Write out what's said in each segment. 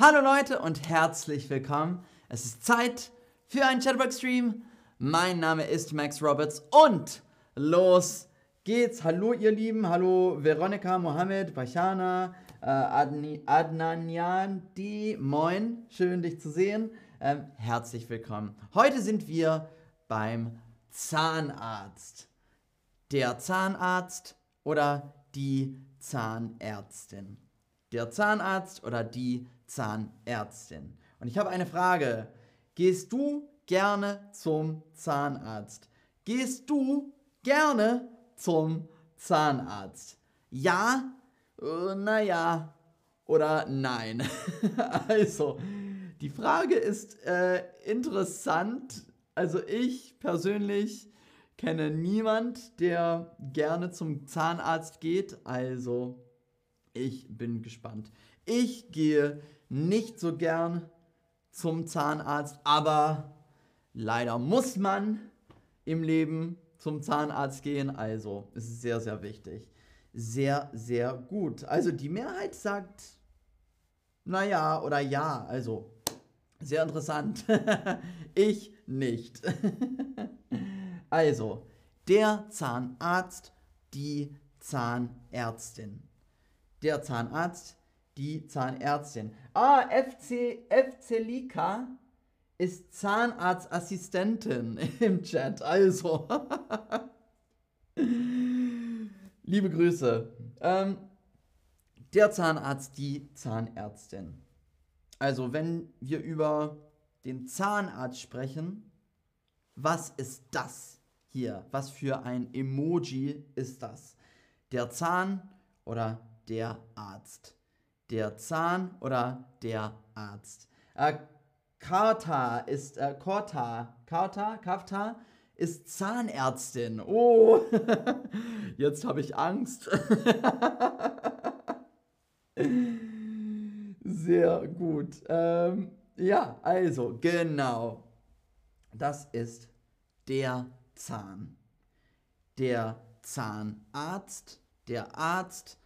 Hallo Leute und herzlich willkommen. Es ist Zeit für einen Chatterbox-Stream. Mein Name ist Max Roberts und los geht's. Hallo ihr Lieben, hallo Veronika, Mohammed, Bachana, äh, Adni, Adnanyan, die, moin, schön dich zu sehen. Ähm, herzlich willkommen. Heute sind wir beim Zahnarzt. Der Zahnarzt oder die Zahnärztin. Der Zahnarzt oder die Zahnärztin. Und ich habe eine Frage. Gehst du gerne zum Zahnarzt? Gehst du gerne zum Zahnarzt? Ja, äh, naja oder nein. also, die Frage ist äh, interessant. Also ich persönlich kenne niemand, der gerne zum Zahnarzt geht. Also ich bin gespannt. Ich gehe nicht so gern zum Zahnarzt, aber leider muss man im Leben zum Zahnarzt gehen. Also es ist sehr, sehr wichtig. Sehr, sehr gut. Also die Mehrheit sagt, naja oder ja. Also sehr interessant. ich nicht. also der Zahnarzt, die Zahnärztin. Der Zahnarzt, die Zahnärztin. Ah, FC, FC Lika ist Zahnarztassistentin im Chat. Also. Liebe Grüße. Ähm, der Zahnarzt, die Zahnärztin. Also, wenn wir über den Zahnarzt sprechen, was ist das hier? Was für ein Emoji ist das? Der Zahn oder der Arzt? Der Zahn oder der Arzt. Äh, Karta ist, äh, Korta, Karta, Kafta ist Zahnärztin. Oh, jetzt habe ich Angst. Sehr gut. Ähm, ja, also, genau. Das ist der Zahn. Der Zahnarzt, der Arzt,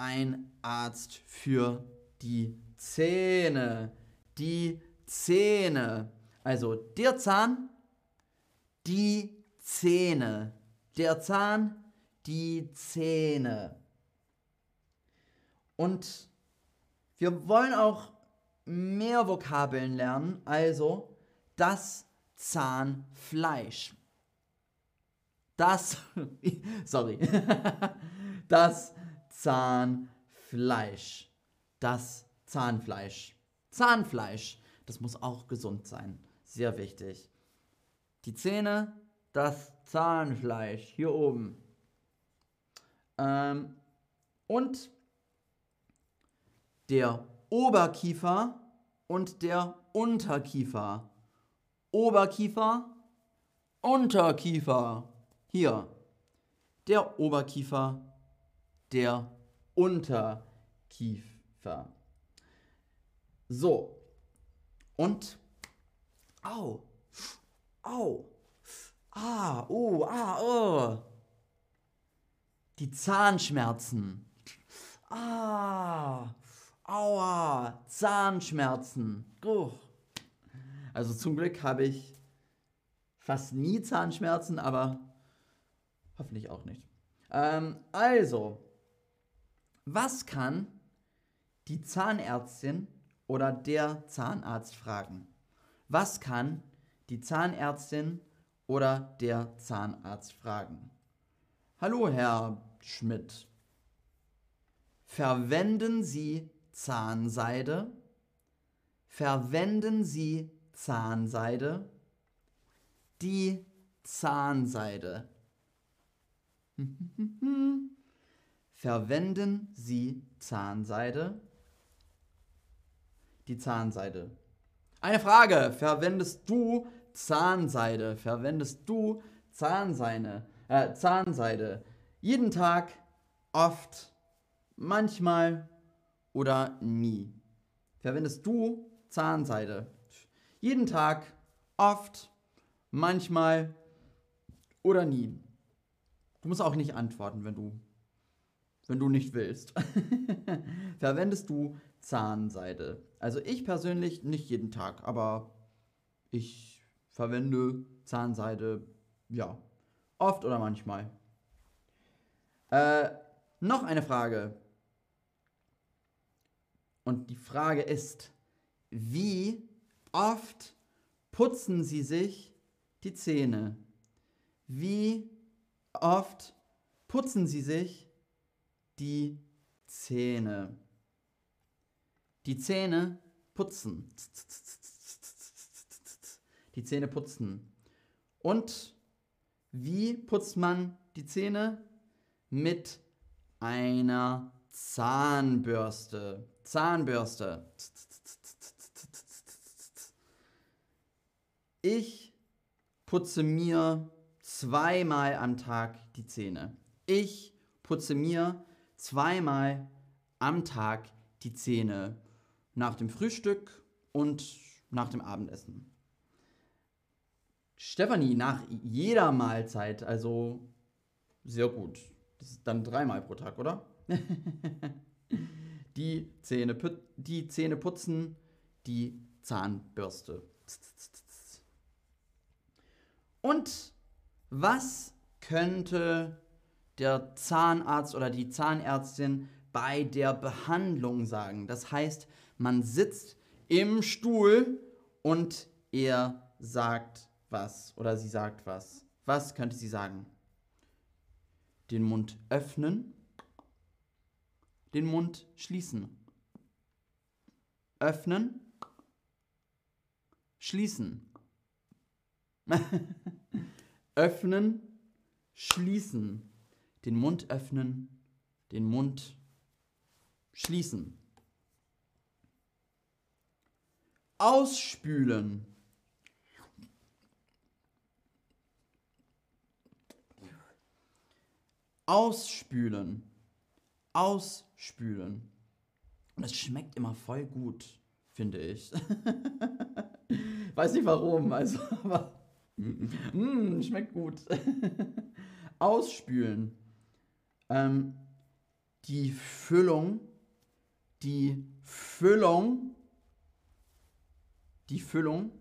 ein Arzt für die Zähne. Die Zähne. Also der Zahn, die Zähne. Der Zahn, die Zähne. Und wir wollen auch mehr Vokabeln lernen, also das Zahnfleisch. Das, sorry, das Zahnfleisch. Das Zahnfleisch. Zahnfleisch, das muss auch gesund sein. Sehr wichtig. Die Zähne, das Zahnfleisch hier oben. Ähm, und der Oberkiefer und der Unterkiefer. Oberkiefer, Unterkiefer. Hier. Der Oberkiefer der Unterkiefer. So. Und. Au. Au. Ah, oh, ah, oh. Die Zahnschmerzen. Ah. Aua. Zahnschmerzen. Oh. Also zum Glück habe ich fast nie Zahnschmerzen, aber hoffentlich auch nicht. Ähm, also, was kann die Zahnärztin oder der Zahnarzt fragen? Was kann die Zahnärztin oder der Zahnarzt fragen? Hallo, Herr Schmidt. Verwenden Sie Zahnseide? Verwenden Sie Zahnseide? Die Zahnseide. Verwenden Sie Zahnseide? Die Zahnseide. Eine Frage. Verwendest du Zahnseide? Verwendest du Zahnseide? Äh, Zahnseide? Jeden Tag, oft, manchmal oder nie? Verwendest du Zahnseide? Jeden Tag, oft, manchmal oder nie? Du musst auch nicht antworten, wenn du wenn du nicht willst, verwendest du Zahnseide? Also ich persönlich nicht jeden Tag, aber ich verwende Zahnseide, ja, oft oder manchmal. Äh, noch eine Frage. Und die Frage ist, wie oft putzen Sie sich die Zähne? Wie oft putzen Sie sich die Zähne? Die Zähne putzen. Die Zähne putzen. Und wie putzt man die Zähne? Mit einer Zahnbürste. Zahnbürste. Ich putze mir zweimal am Tag die Zähne. Ich putze mir zweimal am Tag die Zähne. Nach dem Frühstück und nach dem Abendessen. Stefanie, nach jeder Mahlzeit, also sehr gut. Das ist dann dreimal pro Tag, oder? die, Zähne, die Zähne putzen, die Zahnbürste. Und was könnte der Zahnarzt oder die Zahnärztin bei der Behandlung sagen? Das heißt, man sitzt im Stuhl und er sagt was oder sie sagt was. Was könnte sie sagen? Den Mund öffnen, den Mund schließen. Öffnen, schließen. öffnen, schließen. Den Mund öffnen, den Mund schließen. Ausspülen. Ausspülen. Ausspülen. Und es schmeckt immer voll gut, finde ich. Weiß nicht warum, also, aber mm, schmeckt gut. Ausspülen. Ähm, die Füllung, die Füllung, die Füllung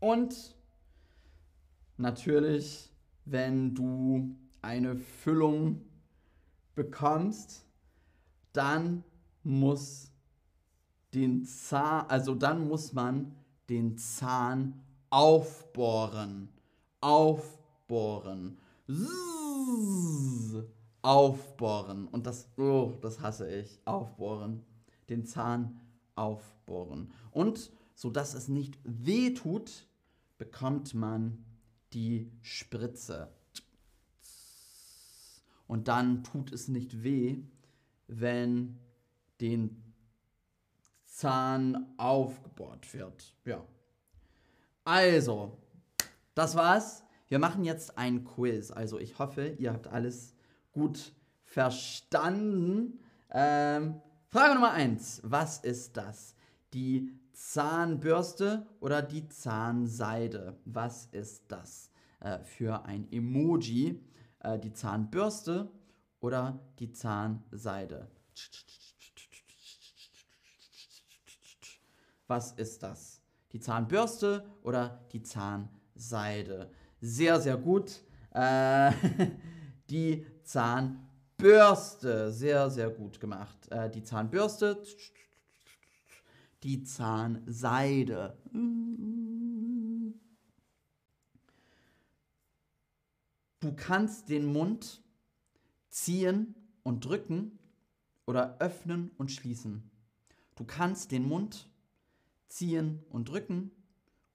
und natürlich, wenn du eine Füllung bekommst, dann muss den Zahn, also dann muss man den Zahn aufbohren. Aufbohren. Zzz, aufbohren. Und das, oh, das hasse ich. Aufbohren. Den Zahn aufbohren. Und so dass es nicht weh tut, bekommt man die Spritze und dann tut es nicht weh, wenn den Zahn aufgebohrt wird. Ja. Also, das war's. Wir machen jetzt ein Quiz. Also ich hoffe, ihr habt alles gut verstanden. Ähm, Frage Nummer 1. Was ist das? Die Zahnbürste oder die Zahnseide? Was ist das äh, für ein Emoji? äh, die Zahnbürste oder die Zahnseide. Was ist das? Die Zahnbürste oder die Zahnseide? Sehr, sehr gut. Äh, die Zahnbürste. Sehr, sehr gut gemacht. Äh, die Zahnbürste. Die Zahnseide. Du kannst den Mund ziehen und drücken oder öffnen und schließen. Du kannst den Mund ziehen und drücken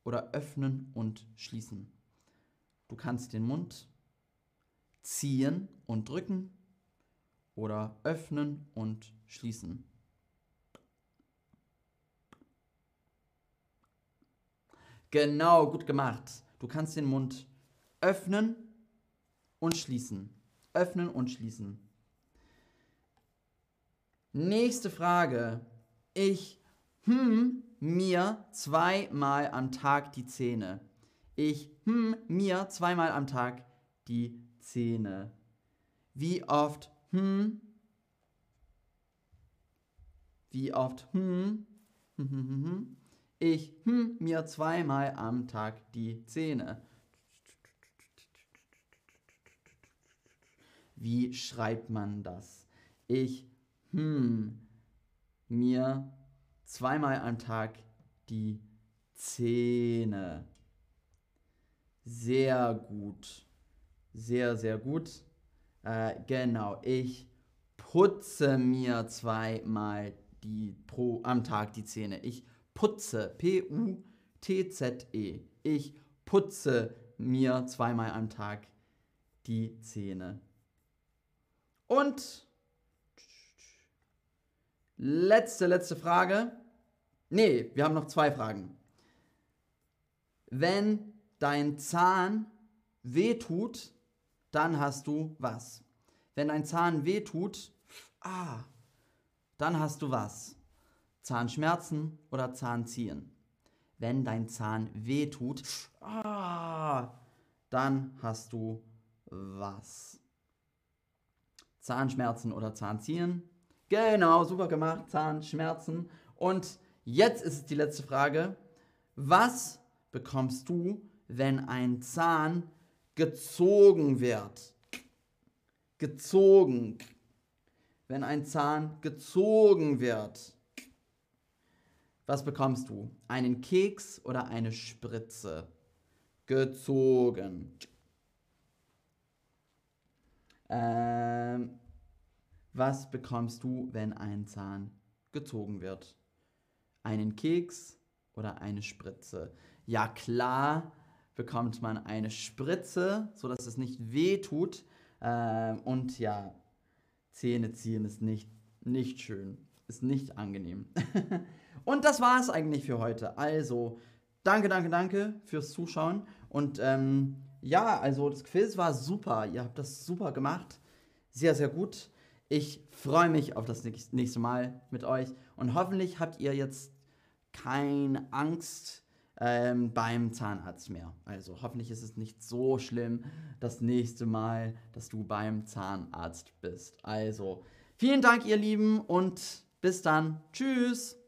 oder öffnen und schließen. Du kannst den Mund ziehen und drücken oder öffnen und schließen. Genau, gut gemacht. Du kannst den Mund öffnen und schließen. Öffnen und schließen. Nächste Frage. Ich hm mir zweimal am Tag die Zähne. Ich hm mir zweimal am Tag die Zähne. Wie oft hm. Wie oft hm. Ich hm mir zweimal am Tag die Zähne. Wie schreibt man das? Ich hm mir zweimal am Tag die Zähne. Sehr gut. Sehr, sehr gut. Äh, genau, ich putze mir zweimal die, pro, am Tag die Zähne. Ich putze. P-U-T-Z-E. Ich putze mir zweimal am Tag die Zähne. Und letzte, letzte Frage. Nee, wir haben noch zwei Fragen. Wenn dein Zahn wehtut, dann hast du was. Wenn dein Zahn wehtut, ah, dann hast du was. Zahnschmerzen oder Zahnziehen. Wenn dein Zahn wehtut, ah, dann hast du was. Zahnschmerzen oder Zahnziehen. Genau, super gemacht, Zahnschmerzen. Und jetzt ist die letzte Frage. Was bekommst du, wenn ein Zahn gezogen wird? Gezogen. Wenn ein Zahn gezogen wird. Was bekommst du? Einen Keks oder eine Spritze? Gezogen. Ähm, was bekommst du, wenn ein Zahn gezogen wird? Einen Keks oder eine Spritze? Ja klar bekommt man eine Spritze, sodass es nicht weh tut. Ähm, und ja, Zähne ziehen ist nicht, nicht schön, ist nicht angenehm. und das war es eigentlich für heute. Also, danke, danke, danke fürs Zuschauen. Und ähm, ja, also das Quiz war super. Ihr habt das super gemacht. Sehr, sehr gut. Ich freue mich auf das nächste Mal mit euch und hoffentlich habt ihr jetzt keine Angst ähm, beim Zahnarzt mehr. Also hoffentlich ist es nicht so schlimm das nächste Mal, dass du beim Zahnarzt bist. Also vielen Dank, ihr Lieben, und bis dann. Tschüss.